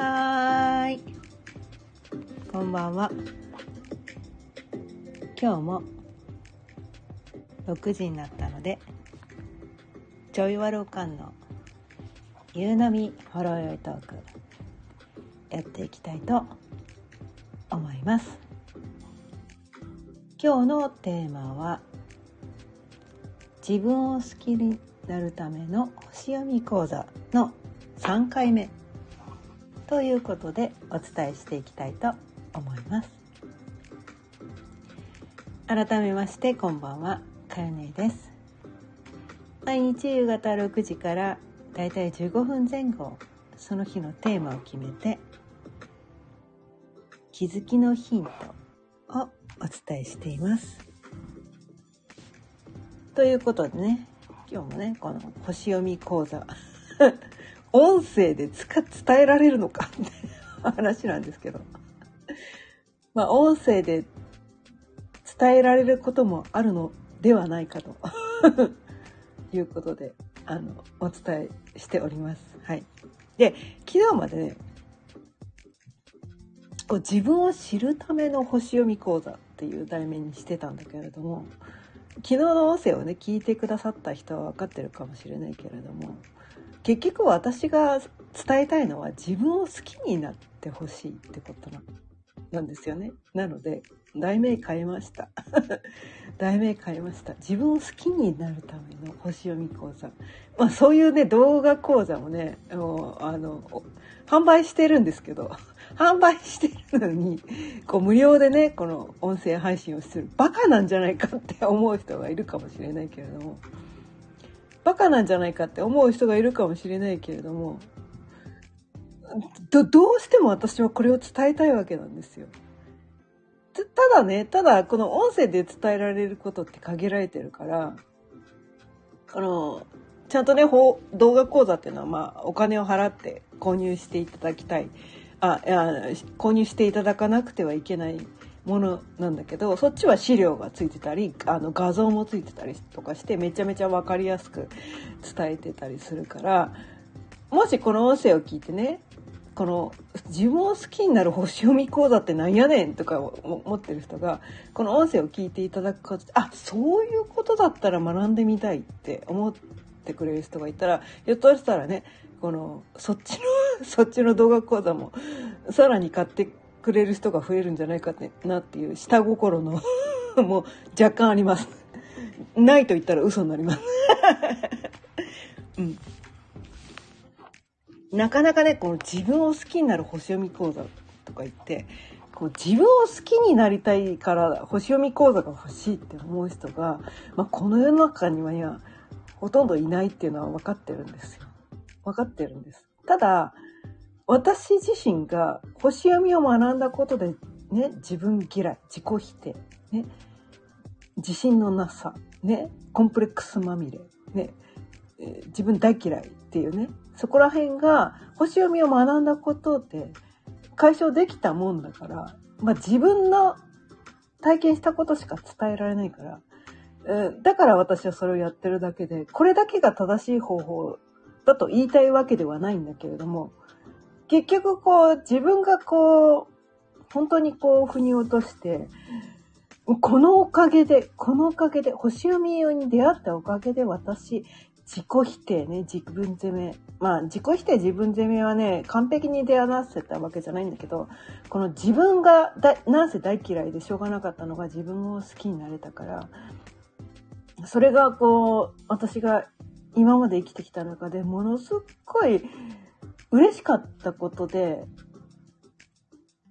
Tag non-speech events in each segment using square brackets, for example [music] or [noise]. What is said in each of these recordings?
はーい。こんばんは。今日も6時になったので、ちょいわろかんの夕波ほろよいトークやっていきたいと思います。今日のテーマは自分を好きになるための星読み講座の3回目ということでお伝えしていきたいと思います。改めましてこんばんは。かよねです。毎日夕方6時からだいたい15分前後その日のテーマを決めて気づきのヒントをお伝えしています。ということでね今日もねこの星読み講座。音声で伝えられるのかみたいな [laughs] 話なんですけど。まあ音声で伝えられることもあるのではないかと。[laughs] いうことであのお伝えしております。はい、で昨日までねこう自分を知るための星読み講座っていう題名にしてたんだけれども昨日の音声をね聞いてくださった人は分かってるかもしれないけれども結局私が伝えたいのは自分を好きになってほしいってことなんですよね。なので題名変えました。[laughs] 題名変えました。自分を好きになるための星読み講座。まあそういうね動画講座もねもうあの販売してるんですけど [laughs] 販売してるのに、こう無料でね、この音声配信をする。バカなんじゃないかって思う人がいるかもしれないけれども、バカなんじゃないかって思う人がいるかもしれないけれども、ど、どうしても私はこれを伝えたいわけなんですよ。ただね、ただこの音声で伝えられることって限られてるから、あの、ちゃんとね、動画講座っていうのはまあお金を払って購入していただきたい。あ購入していただかなくてはいけないものなんだけどそっちは資料がついてたりあの画像もついてたりとかしてめちゃめちゃ分かりやすく伝えてたりするからもしこの音声を聞いてねこの自分を好きになる星読み講座ってなんやねんとか思ってる人がこの音声を聞いていただくことあそういうことだったら学んでみたいって思ってくれる人がいたらひょっとしたらねこのそっちのそっちの動画講座もさらに買ってくれる人が増えるんじゃないかってなっていう下心の [laughs] もう若干あります。ないと言ったら嘘になります。うん。なかなかね、この自分を好きになる星読み講座とか言って、こう自分を好きになりたいから星読み講座が欲しいって思う人が、まあ、この世の中にはほとんどいないっていうのは分かってるんですよ。分かってるんです。ただ、私自身が星読みを学んだことで、ね、自分嫌い、自己否定、ね、自信のなさ、ね、コンプレックスまみれ、ね、自分大嫌いっていうね、そこら辺が星読みを学んだことで解消できたもんだから、まあ、自分の体験したことしか伝えられないから、だから私はそれをやってるだけで、これだけが正しい方法だと言いたいわけではないんだけれども、結局こう自分がこう、本当にこう腑に落として、このおかげで、このおかげで、星読みに出会ったおかげで私、自己否定ね、自分責め。まあ、自己否定、自分責めはね、完璧に出会わせたわけじゃないんだけど、この自分がだ、なんせ大嫌いでしょうがなかったのが自分を好きになれたから、それがこう、私が今まで生きてきた中でものすっごい嬉しかったことで、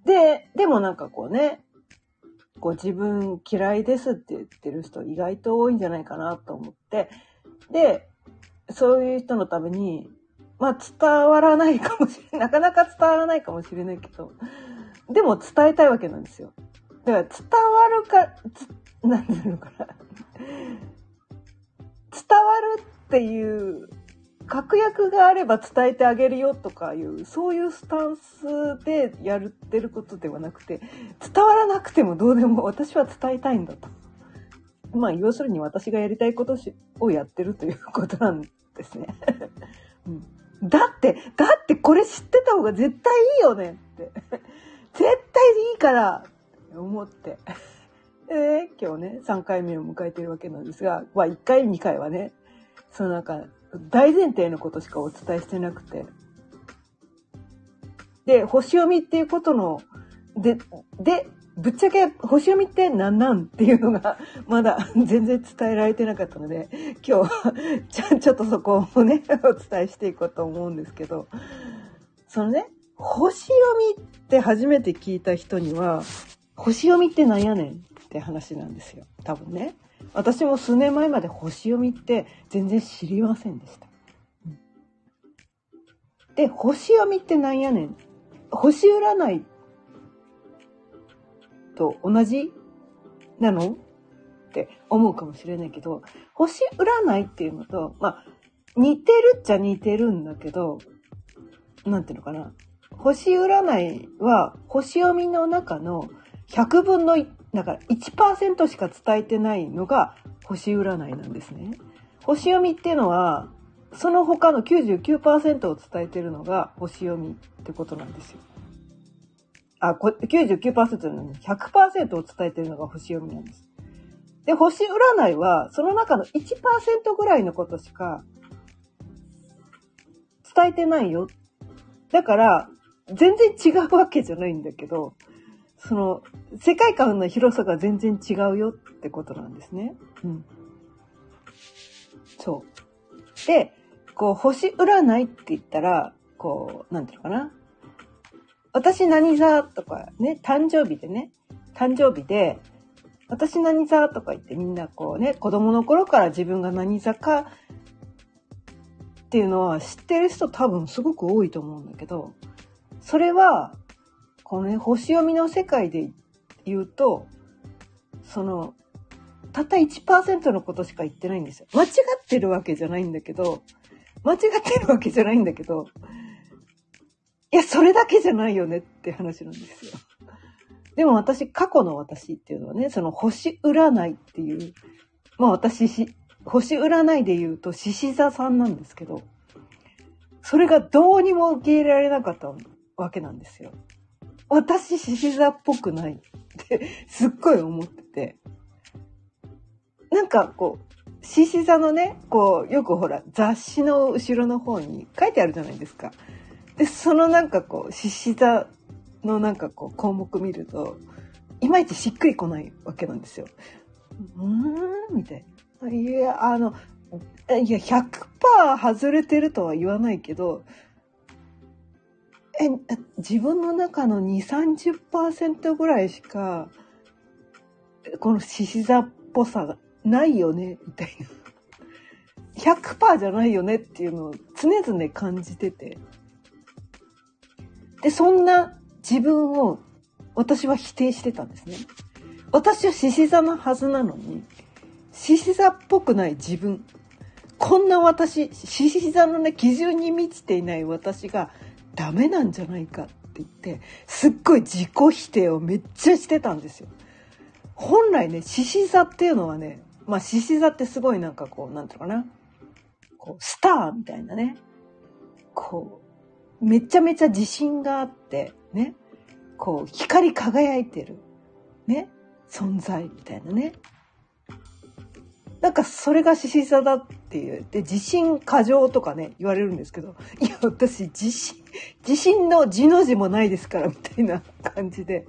で、でもなんかこうね、こう自分嫌いですって言ってる人意外と多いんじゃないかなと思って、で、そういう人のために、まあ伝わらないかもしれない、[laughs] なかなか伝わらないかもしれないけど、でも伝えたいわけなんですよ。だから伝わるか、なんていうのかな。伝わるっていう確約があれば伝えてあげるよとかいう、そういうスタンスでやってることではなくて、伝わらなくてもどうでも私は伝えたいんだと。まあ、要するに私がやりたいことをやってるということなんですね。うん、だって、だってこれ知ってた方が絶対いいよねって。絶対いいからって思って。えー、今日ね、3回目を迎えてるわけなんですが、まあ1回、2回はね、そのなんか、大前提のことしかお伝えしてなくて。で、星読みっていうことの、で、で、ぶっちゃけ星読みって何なんっていうのが [laughs] まだ [laughs] 全然伝えられてなかったので今日は [laughs] ちょっとそこをねお伝えしていこうと思うんですけど。そのね星読みって初めて聞いた人には星読みってなんやねんって話なんですよ。多分ね。私も数年前まで星読みって全然知りませんでした。で星読みってなんやねん星占いと同じなの？って思うかもしれないけど、星占いっていうのと、まあ、似てるっちゃ似てるんだけど、なんていうのかな。星占いは星読みの中の100分の1、だから1%しか伝えてないのが星占いなんですね。星読みっていうのは、その他の99%を伝えてるのが星読みってことなんですよ。あ、99%なのに100%を伝えてるのが星読みなんです。で、星占いは、その中の1%ぐらいのことしか伝えてないよ。だから、全然違うわけじゃないんだけど、その、世界観の広さが全然違うよってことなんですね。うん。そう。で、こう、星占いって言ったら、こう、なんていうのかな。私何座とかね、誕生日でね、誕生日で、私何座とか言ってみんなこうね、子供の頃から自分が何座かっていうのは知ってる人多分すごく多いと思うんだけど、それは、このね、星読みの世界で言うと、その、たった1%のことしか言ってないんですよ。間違ってるわけじゃないんだけど、間違ってるわけじゃないんだけど、いや、それだけじゃないよねって話なんですよ。でも私、過去の私っていうのはね、その星占いっていう、まあ私、星占いで言うと獅子座さんなんですけど、それがどうにも受け入れられなかったわけなんですよ。私、獅子座っぽくないってすっごい思ってて。なんかこう、獅子座のね、こう、よくほら、雑誌の後ろの方に書いてあるじゃないですか。で、そのなんかこう、獅子座のなんかこう、項目見ると、いまいちしっくりこないわけなんですよ。うーんみたいな。いや、あの、いや、100%外れてるとは言わないけど、え、自分の中の2、30%ぐらいしか、この獅子座っぽさがないよね、みたいな。100%じゃないよねっていうのを常々感じてて。で、そんな自分を私は否定してたんですね。私は獅子座のはずなのに、獅子座っぽくない自分。こんな私、獅子座のね、基準に満ちていない私がダメなんじゃないかって言って、すっごい自己否定をめっちゃしてたんですよ。本来ね、獅子座っていうのはね、まあ獅子座ってすごいなんかこう、なんていうのかな。こう、スターみたいなね。こう、めちゃめちゃ自信があって、ね。こう、光り輝いてる。ね。存在みたいなね。なんかそれが獅子座だっていう。で、自信過剰とかね、言われるんですけど、いや、私、自信、自信の字の字もないですから、みたいな感じで。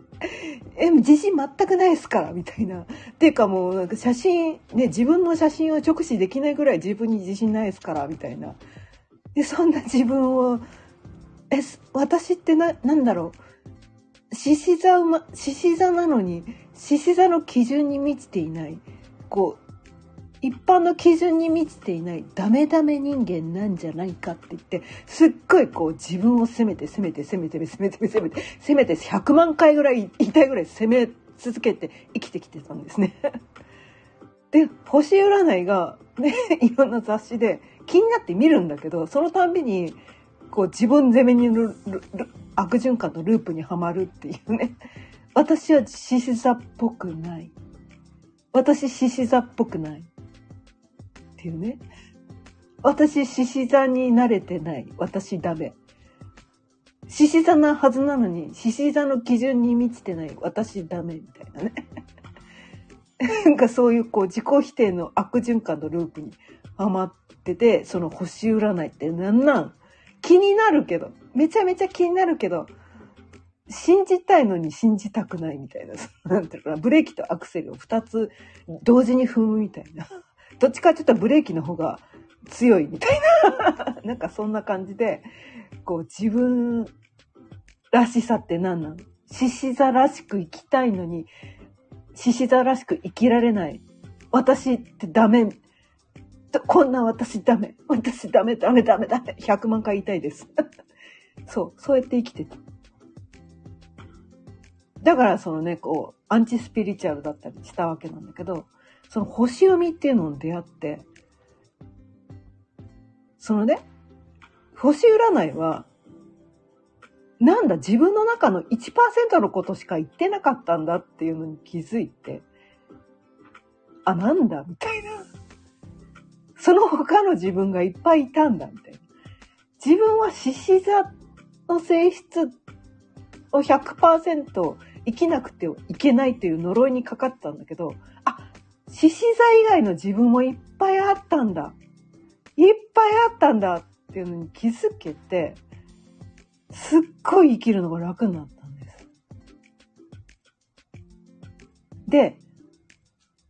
え、自信全くないですから、みたいな。っていうかもう、なんか写真、ね、自分の写真を直視できないぐらい自分に自信ないですから、みたいな。で、そんな自分を、え、私ってな、なんだろう。獅子座、獅子座なのに、獅子座の基準に満ちていない。こう、一般の基準に満ちていないダメダメ人間なんじゃないかって言って、すっごいこう自分を責めて責めて責めて責めて責めて責めて100万回ぐらい言いたいぐらい責め続けて生きてきてたんですね。で、星占いがね、いろんな雑誌で気になって見るんだけど、そのたんびにこう自分責めに悪循環のループにはまるっていうね。私は獅子座っぽくない。私獅子座っぽくない。っていうね。私獅子座に慣れてない。私ダメ。獅子座なはずなのに獅子座の基準に満ちてない。私ダメ。みたいなね。[laughs] なんかそういうこう自己否定の悪循環のループにハマっててその星占いってなんなん？気になるけど。めちゃめちゃ気になるけど。信じたいのに信じたくないみたいな。[laughs] なんていうかな、ブレーキとアクセルを2つ同時に踏むみたいな。どっちかって言ったらブレーキの方が強いみたいな。[laughs] なんかそんな感じで、こう自分らしさって何なの獅子座らしく生きたいのに、獅子座らしく生きられない。私ってダメ。こんな私ダメ。私ダメダメダメダメ。100万回言いたいです。[laughs] そう、そうやって生きてた。だからそのね、こう、アンチスピリチュアルだったりしたわけなんだけど、その星読みっていうのに出会って、そのね、星占いは、なんだ、自分の中の1%のことしか言ってなかったんだっていうのに気づいて、あ、なんだ、みたいな。その他の自分がいっぱいいたんだ、みたいな。自分は獅子座の性質を100%生きなくてはいけないっていう呪いにかかったんだけど、獅子座以外の自分もいっぱいあったんだ。いっぱいあったんだっていうのに気づけて、すっごい生きるのが楽になったんです。で、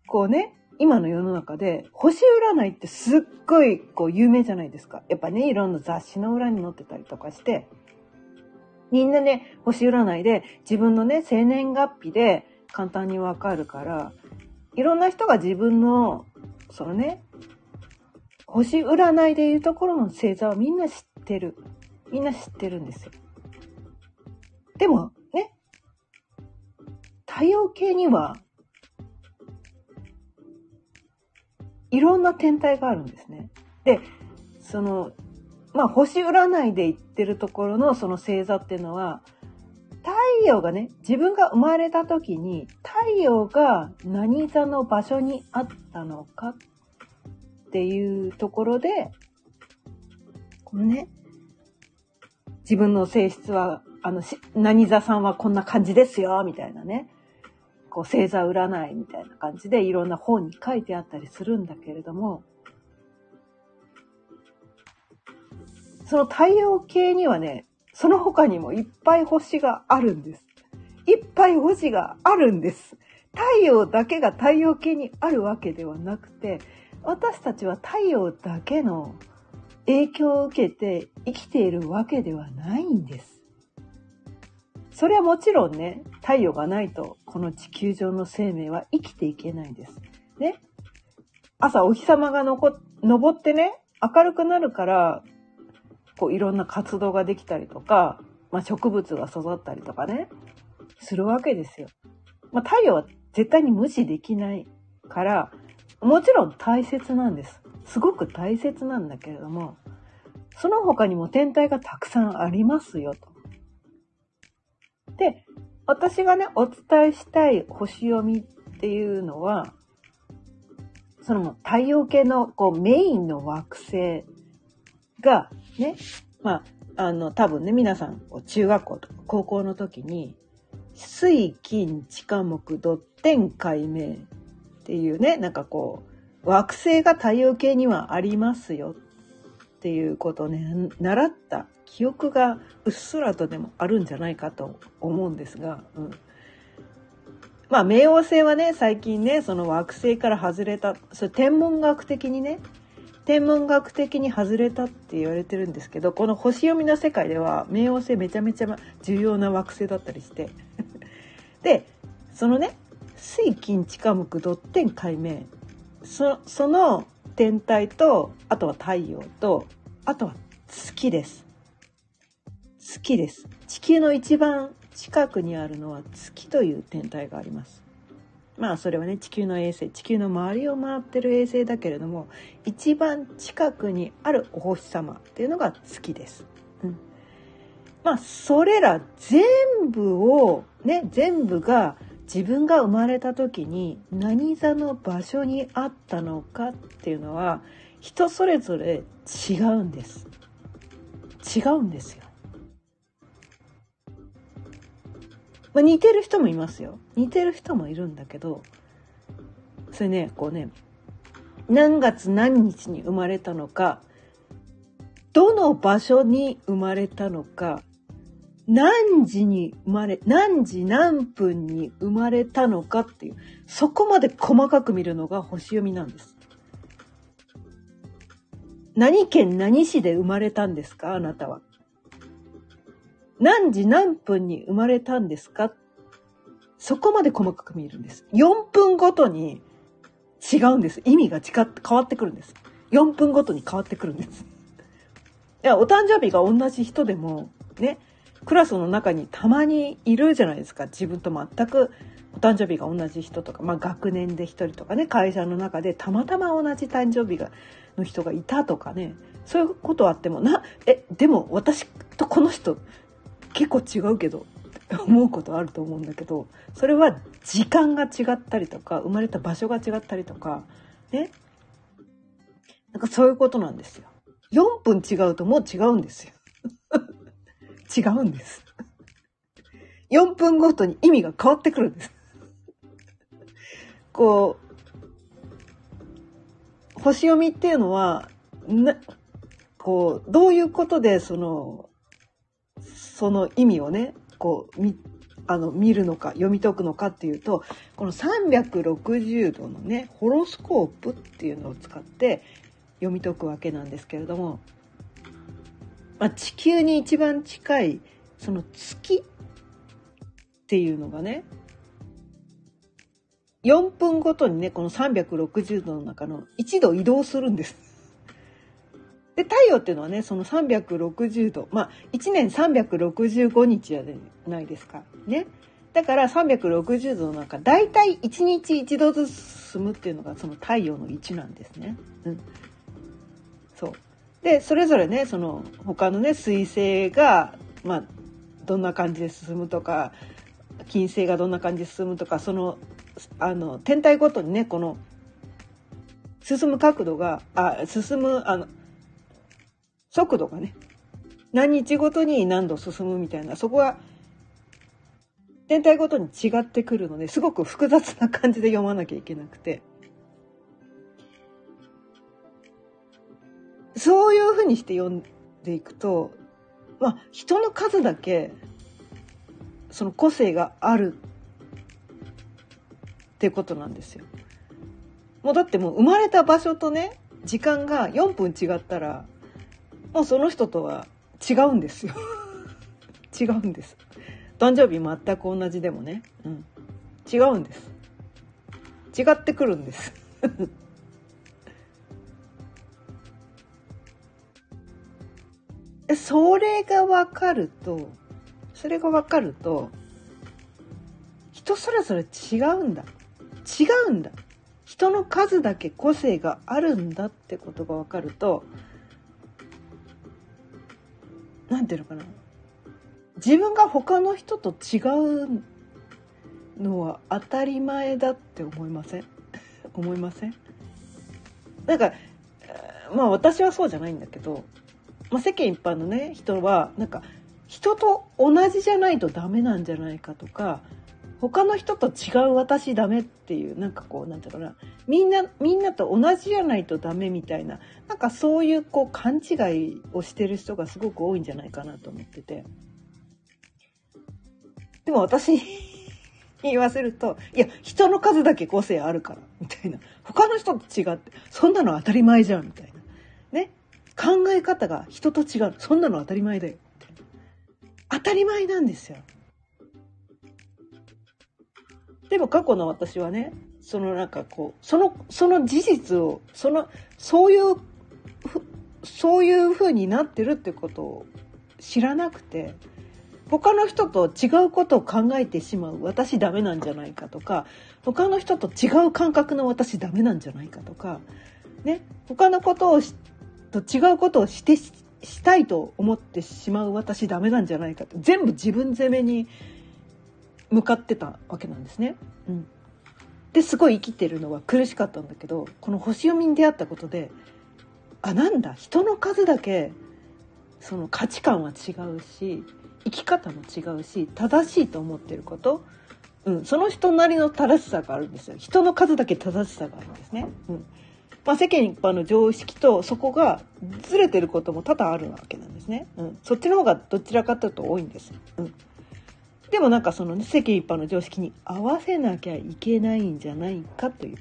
こうね、今の世の中で星占いってすっごいこう有名じゃないですか。やっぱね、いろんな雑誌の裏に載ってたりとかして、みんなね、星占いで自分のね、生年月日で簡単にわかるから、いろんな人が自分の、そのね、星占いでいうところの星座はみんな知ってる。みんな知ってるんですよ。でもね、太陽系には、いろんな天体があるんですね。で、その、まあ、星占いで言ってるところのその星座っていうのは、太陽がね、自分が生まれた時に、太陽が何座の場所にあったのかっていうところで、このね、自分の性質は、あの、何座さんはこんな感じですよ、みたいなね。こう、星座占いみたいな感じでいろんな本に書いてあったりするんだけれども、その太陽系にはね、その他にもいっぱい星があるんです。いっぱい星があるんです。太陽だけが太陽系にあるわけではなくて、私たちは太陽だけの影響を受けて生きているわけではないんです。それはもちろんね、太陽がないとこの地球上の生命は生きていけないんです。ね。朝お日様がのこ昇ってね、明るくなるからこういろんな活動ができたりとか、まあ、植物が育ったりとかね、するわけですよ。まあ、太陽は絶対に無視できないから、もちろん大切なんです。すごく大切なんだけれども、その他にも天体がたくさんありますよと。で、私がね、お伝えしたい星読みっていうのは、その太陽系のこうメインの惑星がね、まあ、あの、多分ね、皆さん、中学校とか高校の時に、水、金、地下木、土天、海明っていうね、なんかこう、惑星が太陽系にはありますよっていうことをね、習った記憶がうっすらとでもあるんじゃないかと思うんですが、うん。まあ、冥王星はね、最近ね、その惑星から外れた、それ天文学的にね、天文学的に外れたって言われてるんですけどこの星読みの世界では冥王星めちゃめちゃ重要な惑星だったりして。[laughs] でそのね水金地下木土天海明そその天体とあとは太陽とあとは月です。月です。地球の一番近くにあるのは月という天体があります。まあそれはね地球の衛星地球の周りを回ってる衛星だけれども一番近くにあるお星様っていうのが月です。うん、まあそれら全部をね全部が自分が生まれた時に何座の場所にあったのかっていうのは人それぞれ違うんです。違うんですよ、まあ、似てる人もいますよ似てる人もいるんだけどそれねこうね何月何日に生まれたのかどの場所に生まれたのか何時に生まれ、何時何分に生まれたのかっていう、そこまで細かく見るのが星読みなんです。何県何市で生まれたんですか？あなたは。何時何分に生まれたんですか？そこまで細かく見るんです。4分ごとに違うんです。意味が違っ変わってくるんです。4分ごとに変わってくるんです。いや、お誕生日が同じ人でも、ね、クラスの中にたまにいるじゃないですか。自分と全くお誕生日が同じ人とか、まあ学年で1人とかね、会社の中でたまたま同じ誕生日がの人がいたとかね、そういうことあっても、な、え、でも私とこの人結構違うけど、思うことあると思うんだけど、それは時間が違ったりとか、生まれた場所が違ったりとか、ね？なんかそういうことなんですよ。4分違うともう違うんですよ。[laughs] 違うんです。4分ごとに意味が変わってくるんです。こう、星読みっていうのは、な、こう、どういうことでその、その意味をね、こう、み、あの、見るのか、読み解くのかっていうと、この360度のね、ホロスコープっていうのを使って読み解くわけなんですけれども、まあ、地球に一番近いその月っていうのがね4分ごとにねこの360度の中の1度移動するんです。で太陽っていうのはねその360度まあ1年365日じゃないですかね。だから360度の中大体1日1度ずつ進むっていうのがその太陽の位置なんですね。うん、そうでそれぞれねその他のね水星がまあどんな感じで進むとか金星がどんな感じで進むとかそのあの天体ごとにねこの進む角度があ進むあの速度がね何日ごとに何度進むみたいなそこは天体ごとに違ってくるのですごく複雑な感じで読まなきゃいけなくてそういうふうにして読んでいくと、まあ、人の数だけ、その個性があるってことなんですよ。もうだってもう生まれた場所とね、時間が4分違ったら、もうその人とは違うんですよ。[laughs] 違うんです。誕生日全く同じでもね、うん、違うんです。違ってくるんです。[laughs] それが分かるとそれが分かると人それぞれ違うんだ違うんだ人の数だけ個性があるんだってことが分かると何ていうのかな。自分が他の人と違うのは当たり前だって思いません？[laughs] 思いません？なんかまあ私はそうじゃないんだけどまあ、世間一般のね人はなんか人と同じじゃないとダメなんじゃないかとか他の人と違う私ダメっていうなんかこうなんていうかなみんなみんなと同じじゃないとダメみたいななんかそういうこう勘違いをしてる人がすごく多いんじゃないかなと思っててでも私に [laughs] 言わせるといや人の数だけ個性あるからみたいな他の人と違ってそんなの当たり前じゃんみたいなね考え方が人と違う。そんなの当たり前だよ。当たり前なんですよ。でも過去の私はね、そのなんかこう、その、その事実を、その、そういう、そういう風になってるってことを知らなくて、他の人と違うことを考えてしまう私ダメなんじゃないかとか、他の人と違う感覚の私ダメなんじゃないかとか、ね、他のことをと違うことをしてしたいと思ってしまう私ダメなんじゃないかって全部自分責めに向かってたわけなんですね。うん、ですごい生きてるのは苦しかったんだけどこの星読みに出会ったことであなんだ人の数だけその価値観は違うし生き方も違うし正しいと思ってること、うん、その人なりの正しさがあるんですよ人の数だけ正しさがあるんですね。うんまあ、世間一般の常識とそこがずれてることも多々あるわけなんですね。うん、そっちの方がどちらかというと多いんです。うん、でもなんかその、ね、世間一般の常識に合わせなきゃいけないんじゃないかという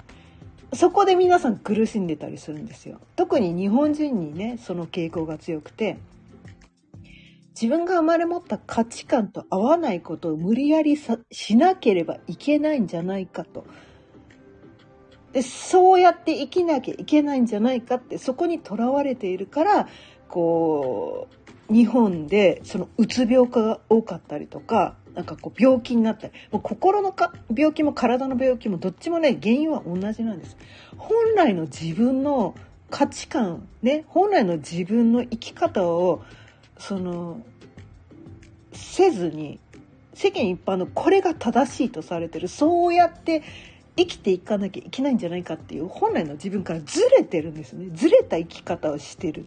そこで皆さん苦しんでたりするんですよ。特に日本人にねその傾向が強くて自分が生まれ持った価値観と合わないことを無理やりさしなければいけないんじゃないかと。でそうやって生きなきゃいけないんじゃないかってそこにとらわれているからこう日本でそのうつ病化が多かったりとかなんかこう病気になったりもう心のか病気も体の病気もどっちもね原因は同じなんです。本来の自分の価値観ね本来の自分の生き方をそのせずに世間一般のこれが正しいとされてるそうやって生きていかなきゃいけないんじゃないかっていう本来の自分からずれてるんですねずれた生き方をしてる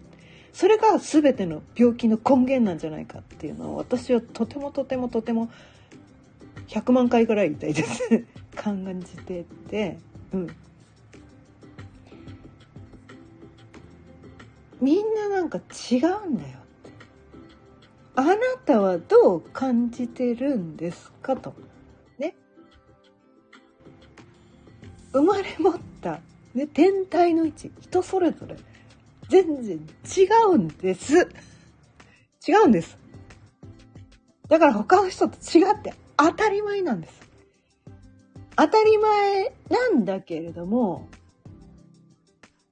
それが全ての病気の根源なんじゃないかっていうのを私はとてもとてもとても100万回ぐらい言いたいです。[laughs] 感じてて。うん。みんななんか違うんだよあなたはどう感じてるんですかと。ね。生まれ持った、ね、天体の位置、人それぞれ、全然違うんです。違うんです。だから他の人と違って当たり前なんです。当たり前なんだけれども、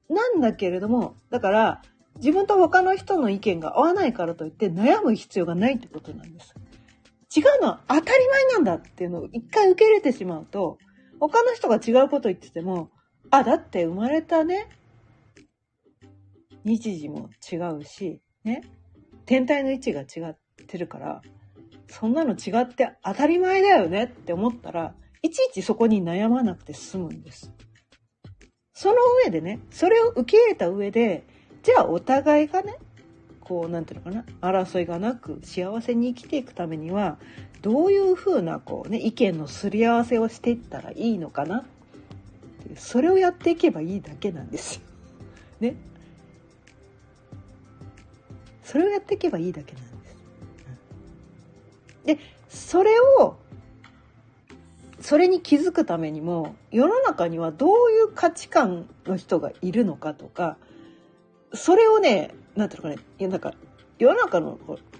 なんだけれども、だから、自分と他の人の意見が合わないからといって悩む必要がないってことなんです。違うのは当たり前なんだっていうのを一回受け入れてしまうと、他の人が違うこと言ってても、あ、だって生まれたね、日時も違うし、ね、天体の位置が違ってるから、そんなの違って当たり前だよねって思ったら、いちいちそこに悩まなくて済むんです。その上でね、それを受け入れた上で、じゃあお互いがねこう何て言うのかな争いがなく幸せに生きていくためにはどういうふうなこう、ね、意見のすり合わせをしていったらいいのかなそれをやっていけばいいだけなんですよ。ね。それをやっていけばいいだけなんです。でそれをそれに気づくためにも世の中にはどういう価値観の人がいるのかとかそれをね、なんていうのかね、いやなんか世の中の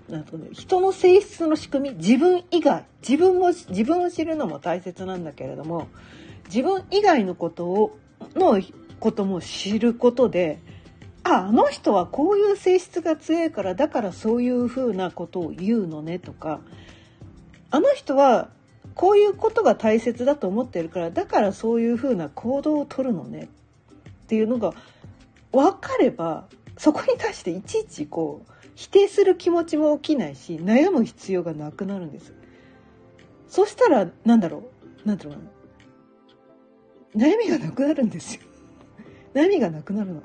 なんとね、人の性質の仕組み自分以外自分も自分を知るのも大切なんだけれども自分以外のことをのことも知ることでああの人はこういう性質が強いからだからそういうふうなことを言うのねとかあの人はこういうことが大切だと思ってるからだからそういうふうな行動をとるのねっていうのが分かればそこに対していちいちこう否定する気持ちも起きないし悩む必要がなくなるんです。そしたらなんだろう？なんていう？悩みがなくなるんですよ。悩みがなくなるの。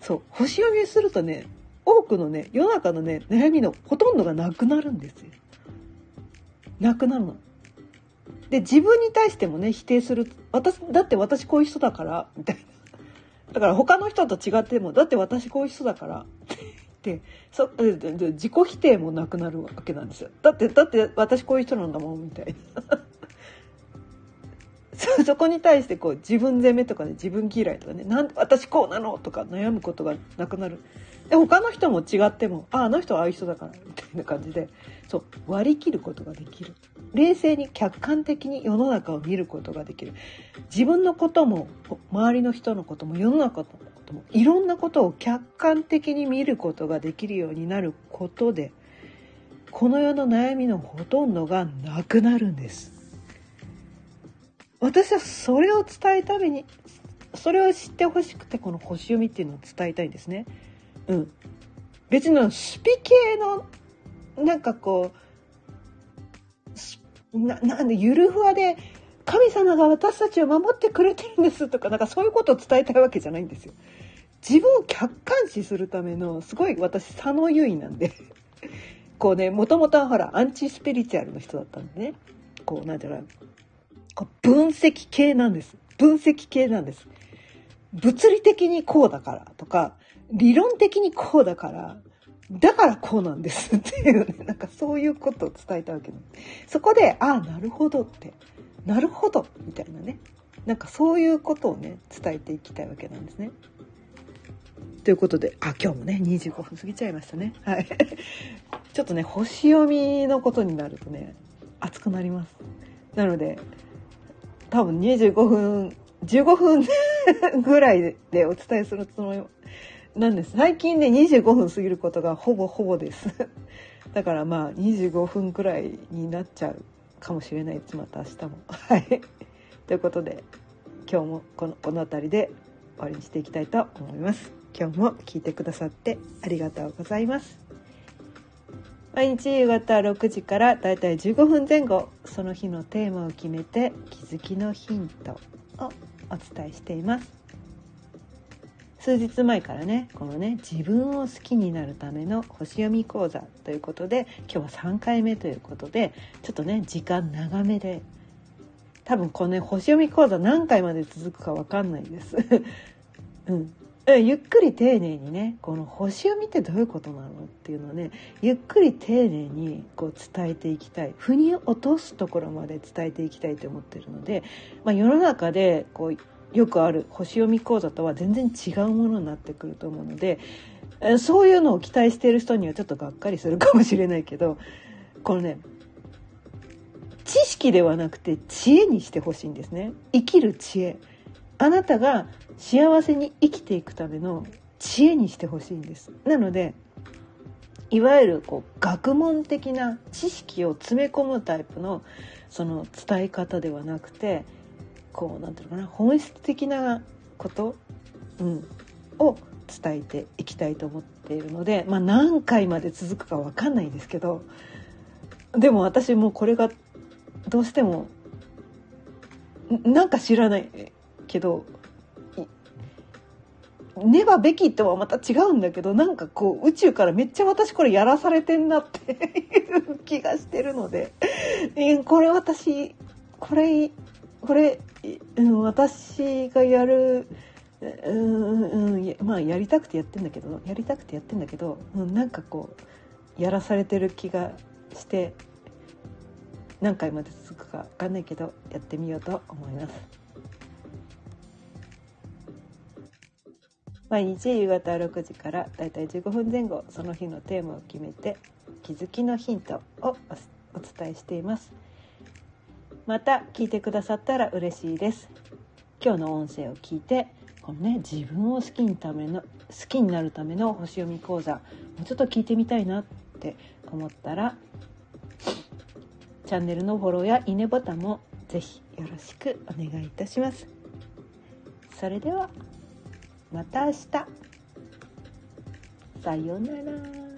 そう星読みするとね多くのね世の中のね悩みのほとんどがなくなるんですよ。なくなるの。で自分に対してもね否定する私だって私こういう人だからみたいなだから他の人と違っても、だって私こういう人だから、ってそ自己否定もなくなるわけなんですよ。だって、だって私こういう人なんだもん、みたいな。そこに対してこう自分責めとかね自分嫌いとかねなん私こうなのとか悩むことがなくなる。で他の人も違ってもああの人はああいう人だからみたいな感じでそう割り切ることができる。冷静に客観的に世の中を見ることができる。自分のことも周りの人のことも世の中のこともいろんなことを客観的に見ることができるようになることでこの世の悩みのほとんどがなくなるんです。私はそれを伝えためにそれを知ってほしくてこの星読みっていうのを伝えたいんですね。うん。別のスピ系のなんかこうなんでゆるふわで神様が私たちを守ってくれてるんですとかなんかそういうことを伝えたいわけじゃないんですよ。自分を客観視するためのすごい私佐野優位なんでこうねもともとはほらアンチスピリチュアルの人だったんでねこうなんていうか分析系なんです分析系なんです物理的にこうだからとか理論的にこうだからだからこうなんですっていうね [laughs] なんかそういうことを伝えたわけでそこでああなるほどってなるほどみたいなねなんかそういうことをね伝えていきたいわけなんですね。ということで、あ、今日もね、25分過ぎちゃいましたね。はい。[laughs] ちょっとね、星読みのことになるとね、熱くなります。なので、多分25分、15分 [laughs] ぐらいでお伝えするつもりなんです。最近ね、25分過ぎることがほぼほぼです。[laughs] だからまあ、25分くらいになっちゃうかもしれないです。また明日も。[laughs] はい。ということで、今日もこの、この辺りで終わりにしていきたいと思います。今日も聞いてくださってありがとうございます。毎日夕方6時からだいたい15分前後その日のテーマを決めて気づきのヒントをお伝えしています。数日前からねこのね自分を好きになるための星読み講座ということで今日は3回目ということでちょっとね時間長めで多分このね星読み講座何回まで続くか分かんないです。[laughs] うん。ゆっくり丁寧にねこの星読みってどういうことなのっていうのをねゆっくり丁寧にこう伝えていきたい。腑に落とすところまで伝えていきたいと思ってるので、まあ、世の中でこうよくある星読み講座とは全然違うものになってくると思うのでそういうのを期待している人にはちょっとがっかりするかもしれないけどこのね知識ではなくて知恵にしてほしいんですね。生きる知恵。あなたが幸せに生きていくための知恵にしてほしいんです。なのでいわゆるこう学問的な知識を詰め込むタイプのその伝え方ではなくてこうなんていうのかな本質的なこと、うん、を伝えていきたいと思っているので、まあ、何回まで続くか分かんないですけどでも私もこれがどうしてもなんか知らない。けどねばべきとはまた違うんだけどなんかこう宇宙からめっちゃ私これやらされてんなっていう気がしてるのでこれ私これこれ、うん、私がやるうん、うん、まあやりたくてやってんだけどやりたくてやってんだけど、うん、なんかこうやらされてる気がして何回まで続くか分かんないけどやってみようと思います。毎日夕方6時からだいたい15分前後その日のテーマを決めて気づきのヒントをお伝えしています。また聞いてくださったら嬉しいです。今日の音声を聞いてこのね自分を好きにための好きになるための星読み講座もうちょっと聞いてみたいなって思ったらチャンネルのフォローやいいねボタンもぜひよろしくお願いいたします。それでは。また明日。さようなら。